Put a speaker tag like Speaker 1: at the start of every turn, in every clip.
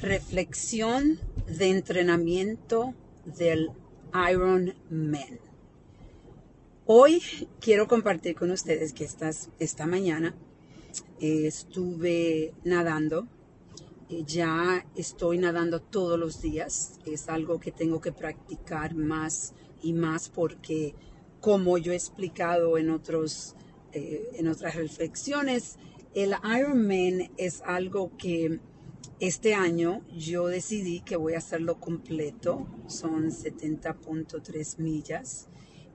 Speaker 1: Reflexión de entrenamiento del Iron Man. Hoy quiero compartir con ustedes que esta mañana eh, estuve nadando. Eh, ya estoy nadando todos los días. Es algo que tengo que practicar más y más porque, como yo he explicado en, otros, eh, en otras reflexiones, el Ironman es algo que este año yo decidí que voy a hacerlo completo, son 70.3 millas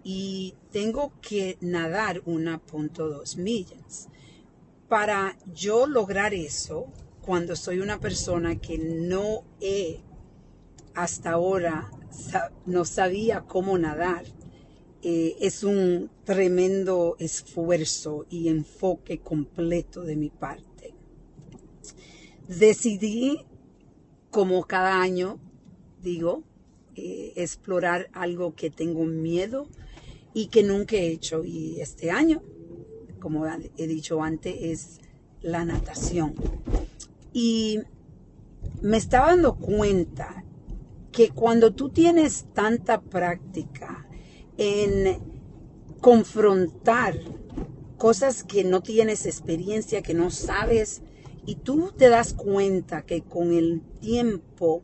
Speaker 1: y tengo que nadar 1.2 millas. Para yo lograr eso, cuando soy una persona que no he hasta ahora no sabía cómo nadar, eh, es un tremendo esfuerzo y enfoque completo de mi parte decidí, como cada año, digo, eh, explorar algo que tengo miedo y que nunca he hecho. Y este año, como he dicho antes, es la natación. Y me estaba dando cuenta que cuando tú tienes tanta práctica en confrontar cosas que no tienes experiencia, que no sabes, y tú te das cuenta que con el tiempo,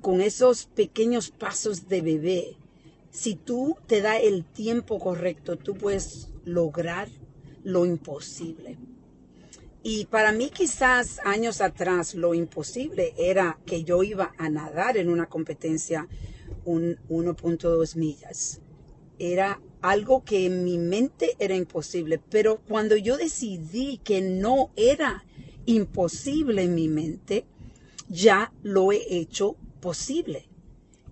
Speaker 1: con esos pequeños pasos de bebé, si tú te das el tiempo correcto, tú puedes lograr lo imposible. Y para mí quizás años atrás lo imposible era que yo iba a nadar en una competencia un 1.2 millas. Era algo que en mi mente era imposible, pero cuando yo decidí que no era imposible en mi mente, ya lo he hecho posible.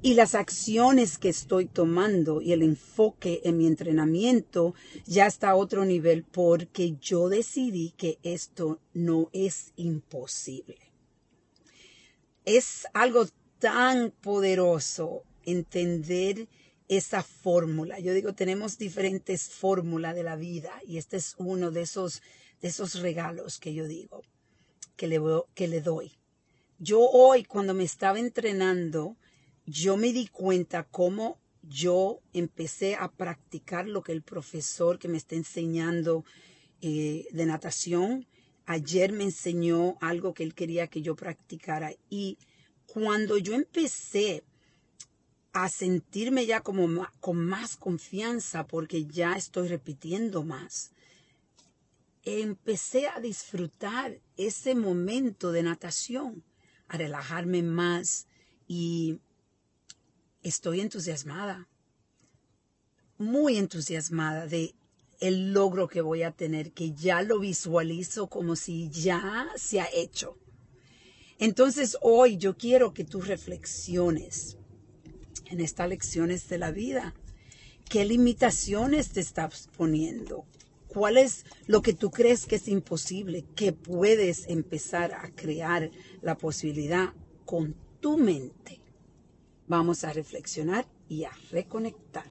Speaker 1: Y las acciones que estoy tomando y el enfoque en mi entrenamiento ya está a otro nivel porque yo decidí que esto no es imposible. Es algo tan poderoso entender esa fórmula. Yo digo, tenemos diferentes fórmulas de la vida y este es uno de esos, de esos regalos que yo digo que le, que le doy. Yo hoy, cuando me estaba entrenando, yo me di cuenta cómo yo empecé a practicar lo que el profesor que me está enseñando eh, de natación, ayer me enseñó algo que él quería que yo practicara. Y cuando yo empecé a sentirme ya como con más confianza, porque ya estoy repitiendo más, empecé a disfrutar ese momento de natación, a relajarme más y estoy entusiasmada, muy entusiasmada de el logro que voy a tener, que ya lo visualizo como si ya se ha hecho. Entonces hoy yo quiero que tú reflexiones en estas lecciones de la vida. ¿Qué limitaciones te estás poniendo? ¿Cuál es lo que tú crees que es imposible? Que puedes empezar a crear la posibilidad con tu mente. Vamos a reflexionar y a reconectar.